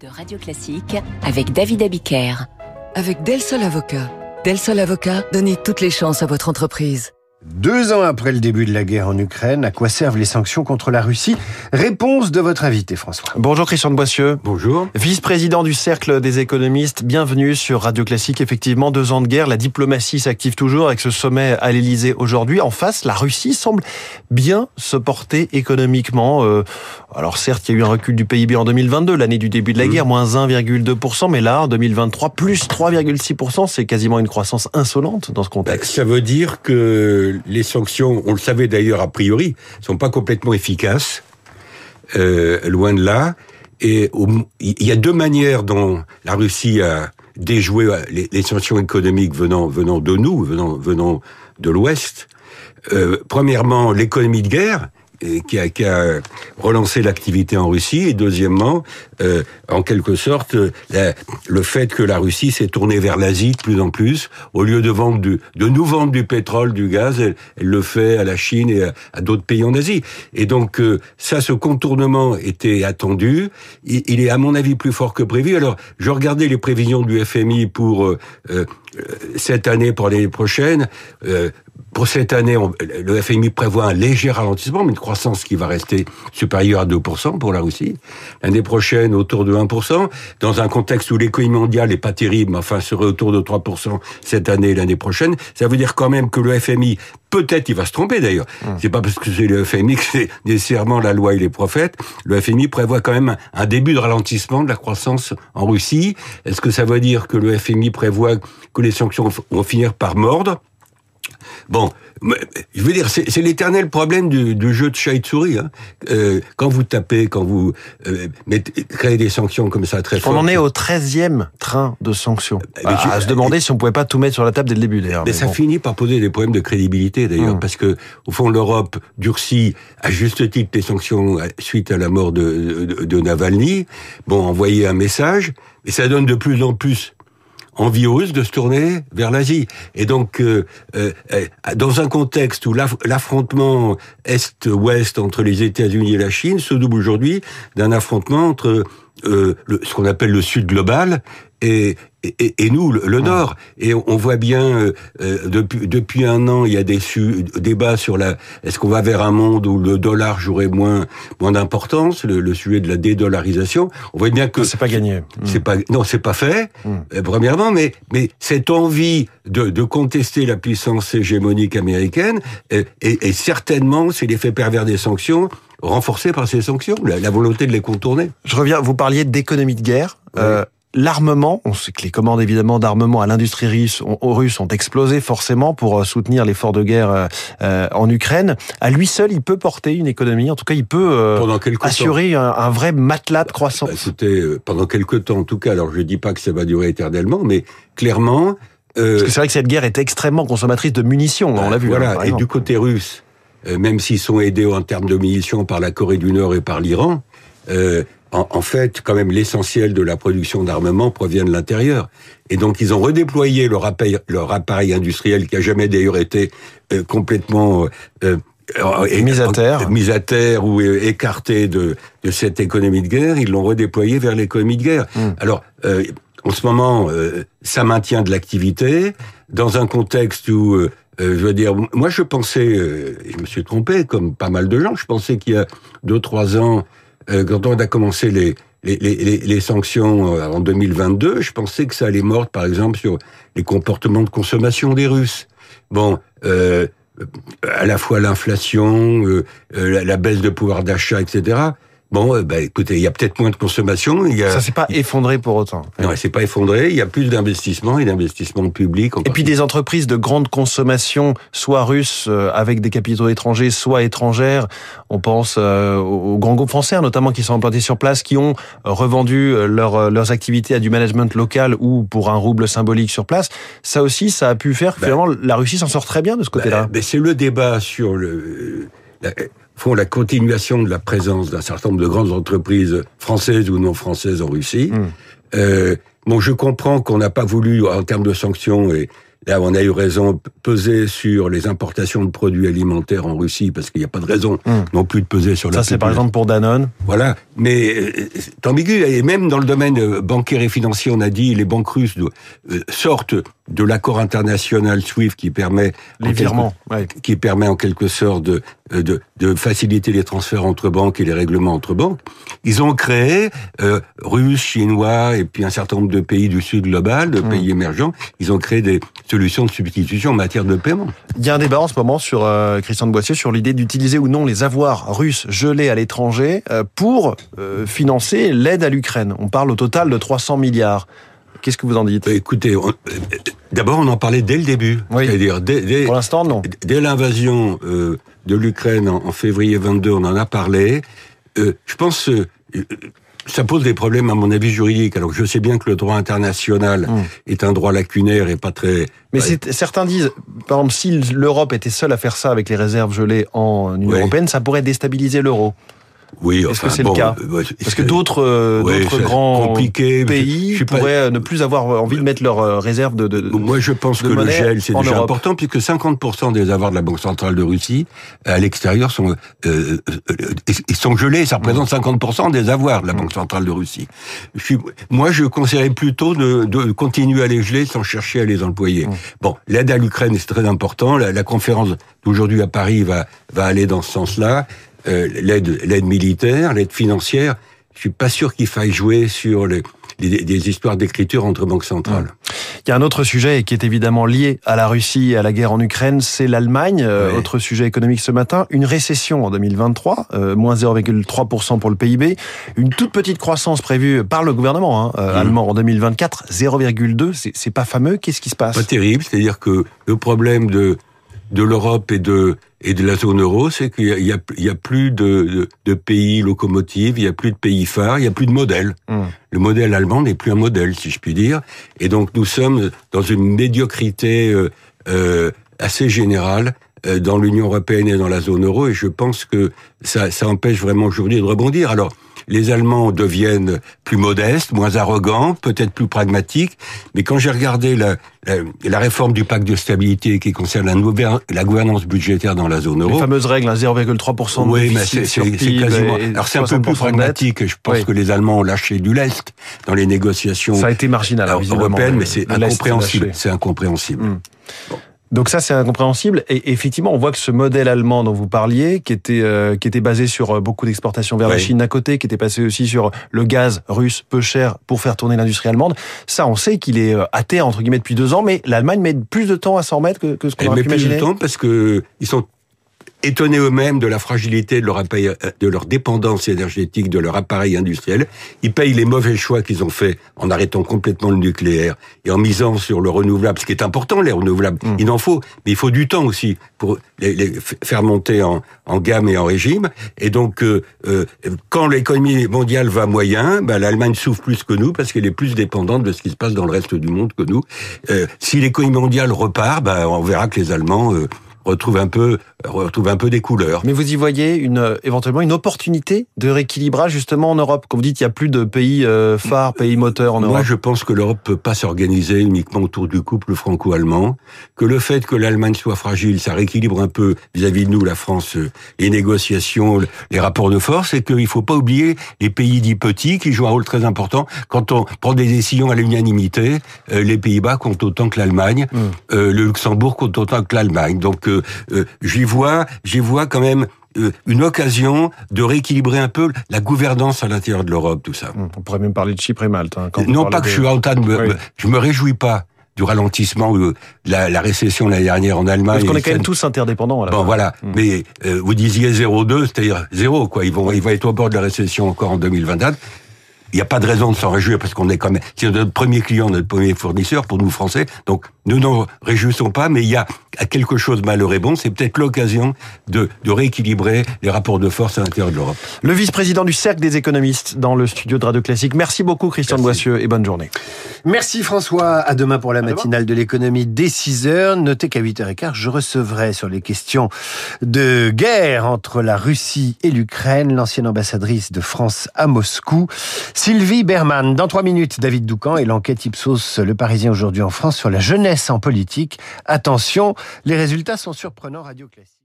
de Radio Classique avec David Abiker. Avec Del Sol Avocat. Del Sol Avocat, donnez toutes les chances à votre entreprise. Deux ans après le début de la guerre en Ukraine, à quoi servent les sanctions contre la Russie? Réponse de votre invité, François. Bonjour Christian de Boissieu. Bonjour. Vice-président du Cercle des économistes, bienvenue sur Radio Classique. Effectivement, deux ans de guerre, la diplomatie s'active toujours avec ce sommet à l'Elysée aujourd'hui. En face, la Russie semble bien se porter économiquement. Euh, alors certes, il y a eu un recul du PIB en 2022, l'année du début de la mmh. guerre, moins 1,2%, mais là, en 2023, plus 3,6%, c'est quasiment une croissance insolente dans ce contexte. Ça veut dire que les sanctions, on le savait d'ailleurs a priori, sont pas complètement efficaces, euh, loin de là. Et il y a deux manières dont la Russie a déjoué les, sanctions économiques venant venant de nous, venant venant de l'Ouest. Euh, premièrement, l'économie de guerre, qui a, qui a relancé l'activité en Russie, et deuxièmement, euh, en quelque sorte, le fait que la Russie s'est tournée vers l'Asie de plus en plus, au lieu de vendre du, de nous vendre du pétrole, du gaz, elle, le fait à la Chine et à, d'autres pays en Asie. Et donc euh, ça, ce contournement était attendu. Il, il, est à mon avis plus fort que prévu. Alors, je regardais les prévisions du FMI pour euh, euh cette année, pour l'année prochaine. Euh, pour cette année, le FMI prévoit un léger ralentissement, mais une croissance qui va rester supérieure à 2% pour la Russie. L'année prochaine, autour de 1%, dans un contexte où l'économie mondiale n'est pas terrible, mais enfin serait autour de 3% cette année et l'année prochaine. Ça veut dire quand même que le FMI, peut-être il va se tromper d'ailleurs, hum. c'est pas parce que c'est le FMI que c'est nécessairement la loi et les prophètes, le FMI prévoit quand même un début de ralentissement de la croissance en Russie. Est-ce que ça veut dire que le FMI prévoit que les sanctions vont finir par mordre? Bon, je veux dire, c'est l'éternel problème du, du, jeu de chat et de souris. Hein. Euh, quand vous tapez, quand vous euh, mettez, créez des sanctions comme ça très fortes... On en est au 13e train de sanctions. Euh, à, se demander si on pouvait pas tout mettre sur la table dès le début d'ailleurs. Mais, ça finit par poser des problèmes de crédibilité d'ailleurs, hum. parce que au fond l'Europe durcit à juste titre les sanctions suite à la mort de, de, de Navalny. Bon, envoyer un message, mais ça donne de plus en plus envieuse de se tourner vers l'Asie. Et donc, euh, euh, euh, dans un contexte où l'affrontement Est-Ouest entre les États-Unis et la Chine se double aujourd'hui d'un affrontement entre le, ce qu'on appelle le Sud global et, et, et, nous, le, Nord. Et on, voit bien, euh, euh, depuis, depuis un an, il y a des débats sur la... Est-ce qu'on va vers un monde où le dollar jouerait moins, moins d'importance, le, sujet de la dédollarisation On voit bien que... C'est pas gagné. C'est pas, non, c'est pas fait, hmm. euh, premièrement, mais, mais cette envie de, de contester la puissance hégémonique américaine, et, et certainement, c'est l'effet pervers des sanctions, renforcé par ces sanctions, la, volonté de les contourner. Je reviens, vous parliez d'économie de guerre. Euh, L'armement, on sait que les commandes évidemment d'armement à l'industrie russe ont, russe ont explosé forcément pour euh, soutenir l'effort de guerre euh, euh, en Ukraine. À lui seul, il peut porter une économie. En tout cas, il peut assurer un, vrai matelas de croissance. Bah, écoutez, pendant quelques temps, en tout cas. Alors, je dis pas que ça va durer éternellement, mais clairement. Parce que c'est vrai que cette guerre est extrêmement consommatrice de munitions. on l'a vu. Voilà. Hein, et du côté russe, même s'ils sont aidés en termes de munitions par la Corée du Nord et par l'Iran. Euh, en, fait, quand même, l'essentiel de la production d'armement provient de l'intérieur. Et donc, ils ont redéployé leur appareil, leur appareil industriel, qui a jamais d'ailleurs été euh, complètement euh, euh, mis à terre, mis à terre ou écarté de, de cette économie de guerre. Ils l'ont redéployé vers l'économie de guerre. Hmm. Alors, en ce moment, ça maintient de l'activité dans un contexte où je veux dire, moi je pensais, je me suis trompé, comme pas mal de gens, je pensais qu'il y a deux trois ans, euh, quand on a commencé les, les, les, les, sanctions euh, en 2022, je pensais que ça allait mordre, par exemple, sur les comportements de consommation des Russes. Bon, euh, à la fois l'inflation, euh, la, la, baisse de pouvoir d'achat, etc. Bon, euh, bah, écoutez, il y a peut-être moins de consommation. Il y a... Ça s'est pas effondré pour autant. Non, c'est pas effondré. Il y a plus d'investissement et d'investissement public. Et puis des entreprises de grande consommation, soit russes euh, avec des capitaux étrangers, soit étrangères. On pense euh, aux grands groupes français, notamment qui sont implantés sur place, qui ont revendu leur, leurs activités à du management local ou pour un rouble symbolique sur place. Ça aussi, ça a pu faire que ben finalement la Russie s'en sort très bien de ce côté-là. Ben, ben c'est le débat sur le font la continuation de la présence d'un certain nombre de grandes entreprises françaises ou non françaises en Russie. Hmm. Euh, bon, je comprends qu'on n'a pas voulu, en termes de sanctions, et là, on a eu raison peser sur les importations de produits alimentaires en Russie, parce qu'il n'y a pas de raison Hum. non plus de peser sur la Ça, c'est par exemple pour Danone. Voilà, mais euh, c'est ambigu. Et même dans le domaine euh, bancaire et financier, on a dit les banques russes euh, sortent de l'accord international SWIFT qui permet en Les quelque- virements. ouais. qui permet en quelque sorte de, euh, de, de faciliter les transferts entre banques et les règlements entre banques. Ils ont créé, euh, Russes, Chinois et puis un certain nombre de pays du Sud global, de Mm. pays émergents, ils ont créé des solutions de substitution en matière de paiement. Il y a un débat en ce moment sur euh, Christian de Boissier sur l'idée d'utiliser ou non les avoirs russes gelés à l'étranger euh, pour euh, financer l'aide à l'Ukraine. On parle au total de 300 milliards. Qu'est-ce que vous en dites Euh, Écoutez, d'abord on en parlait dès le début, Oui. c'est-à-dire dès, dès- Pour l'instant, non. Dès l'invasion euh, de l'Ukraine en, en février 22, on en a parlé. Euh, je pense euh, euh, ça pose des problèmes à mon avis juridique. Alors je sais bien que le droit international Mm. est un droit lacunaire et pas très. Mais certains disent, par exemple, si l'Europe était seule à faire ça avec les réserves gelées en Union Oui. européenne, ça pourrait déstabiliser l'euro. Oui, Est-ce enfin, que c'est bon, le cas euh, Parce que d'autres euh, ouais, grands pays Je pas- pourraient euh, ne plus avoir envie de mettre leurs euh, réserves de, de- de- Moi, je pense que le gel, c'est déjà Europe. important, puisque 50% des avoirs de la Banque centrale de Russie, à l'extérieur, sont, euh, ils sont gelés. Ça représente 50% des avoirs de la Banque centrale de Russie. Je suis, moi, je conseillerais plutôt de, de continuer à les geler sans chercher à les employer. Mm. Bon, l'aide à l'Ukraine, c'est très important. La, la conférence d'aujourd'hui à Paris va, va aller dans ce sens-là. Euh, l'aide, l'aide militaire, l'aide financière. Je suis pas sûr qu'il faille jouer sur les, des histoires d'écriture entre banques centrales. Il y a un autre sujet qui est évidemment lié à la Russie et à la guerre en Ukraine, c'est l'Allemagne. Euh. Autre sujet économique ce matin, une récession en 2023, euh, moins 0,3% pour le PIB, une toute petite croissance prévue par le gouvernement hein, euh, Mhm. allemand en 2024, 0,2, c'est c'est pas fameux. Qu'est-ce qui se passe? Pas terrible. C'est-à-dire que le problème de de l'Europe et de et de la zone euro, c'est qu'il y a, a, plus de, de, de pays locomotives, il y a plus de pays phares, il y a plus de modèles. Hum. Le modèle allemand n'est plus un modèle, si je puis dire. Et donc nous sommes dans une médiocrité euh, euh, assez générale euh, dans l'Union européenne et dans la zone euro. Et je pense que ça, ça empêche vraiment aujourd'hui de rebondir. Alors les Allemands deviennent plus modestes, moins arrogants, peut-être plus pragmatiques. Mais quand j'ai regardé la, la, la réforme du pacte de stabilité qui concerne la, la gouvernance budgétaire dans la zone Les euro, fameuses règles, hein, 0,3% de oui, mais c'est quasiment. Alors c'est un peu 60% plus pragmatique. Je pense Oui. que les Allemands ont lâché du lest dans les négociations Ça a été marginal, hein, alors, européennes, mais c'est incompréhensible. C'est incompréhensible. Hum. Donc ça, c'est incompréhensible. Et effectivement, on voit que ce modèle allemand dont vous parliez, qui était euh, qui était basé sur euh, beaucoup d'exportations vers la. Chine d'un côté, qui était passé aussi sur le gaz russe peu cher pour faire tourner l'industrie allemande, ça, on sait qu'il est euh, à terre entre guillemets depuis deux ans, mais l'Allemagne met plus de temps à s'en remettre que, que ce qu'on Elle aurait met pu plus imaginer. de temps parce que ils sont étonnés eux-mêmes de la fragilité de leur appareil, de leur dépendance énergétique, de leur appareil industriel. Ils payent les mauvais choix qu'ils ont faits en arrêtant complètement le nucléaire et en misant sur le renouvelable, ce qui est important, les renouvelables. Mm. Il en faut, mais il faut du temps aussi pour les, faire monter en, en gamme et en régime. Et donc, euh, euh, quand l'économie mondiale va moyen, ben, l'Allemagne souffre plus que nous parce qu'elle est plus dépendante de ce qui se passe dans le reste du monde que nous. Euh, si l'économie mondiale repart, ben, on verra que les Allemands retrouvent un peu retrouvent un peu des couleurs. Mais vous y voyez une, euh, éventuellement une opportunité de rééquilibrage justement en Europe? Comme vous dites, il y a plus de pays euh, phares, pays moteurs en Moi, Europe. je pense que l'Europe peut pas s'organiser uniquement autour du couple franco-allemand, que le fait que l'Allemagne soit fragile, ça rééquilibre un peu vis-à-vis de nous, la France, euh, les négociations, les rapports de force, et qu'il faut pas oublier les pays dits petits qui jouent un rôle très important. Quand on prend des décisions à l'unanimité, les Pays-Bas comptent autant que l'Allemagne, Mm. euh, le Luxembourg compte autant que l'Allemagne. Donc, euh, euh, j'y vois, j'y vois quand même euh, une occasion de rééquilibrer un peu la gouvernance à l'intérieur de l'Europe, tout ça. Hum, On pourrait même parler de Chypre et Malte. hein, quand Non pas que de- je suis en train de me, Oui. je me réjouis pas du ralentissement de la, la récession l'année dernière en Allemagne. Parce qu'on est quand même tous interdépendants. Bon voilà, Mm. mais euh, vous disiez 0,2, c'est-à-dire zéro quoi. Ils vont, ils vont être au bord de la récession encore en 2024. Il n'y a pas de raison de s'en réjouir parce qu'on est quand même, c'est notre premier client, notre premier fournisseur pour nous Français. Donc, nous n'en réjouissons pas, mais il y a quelque chose malheureux et bon. C'est peut-être l'occasion de, de rééquilibrer les rapports de force à l'intérieur de l'Europe. Le vice-président du Cercle des économistes dans le studio de Radio Classique. Merci beaucoup Christian Merci. Boissieu et bonne journée. Merci François. À demain pour la matinale de l'économie dès 6 heures. Notez qu'à 8h15, je recevrai sur les questions de guerre entre la Russie et l'Ukraine l'ancienne ambassadrice de France à Moscou, Sylvie Berman. Dans trois minutes, David Doucan et l'enquête Ipsos Le Parisien aujourd'hui en France sur la jeunesse en politique. Attention, les résultats sont surprenants Radio Classique.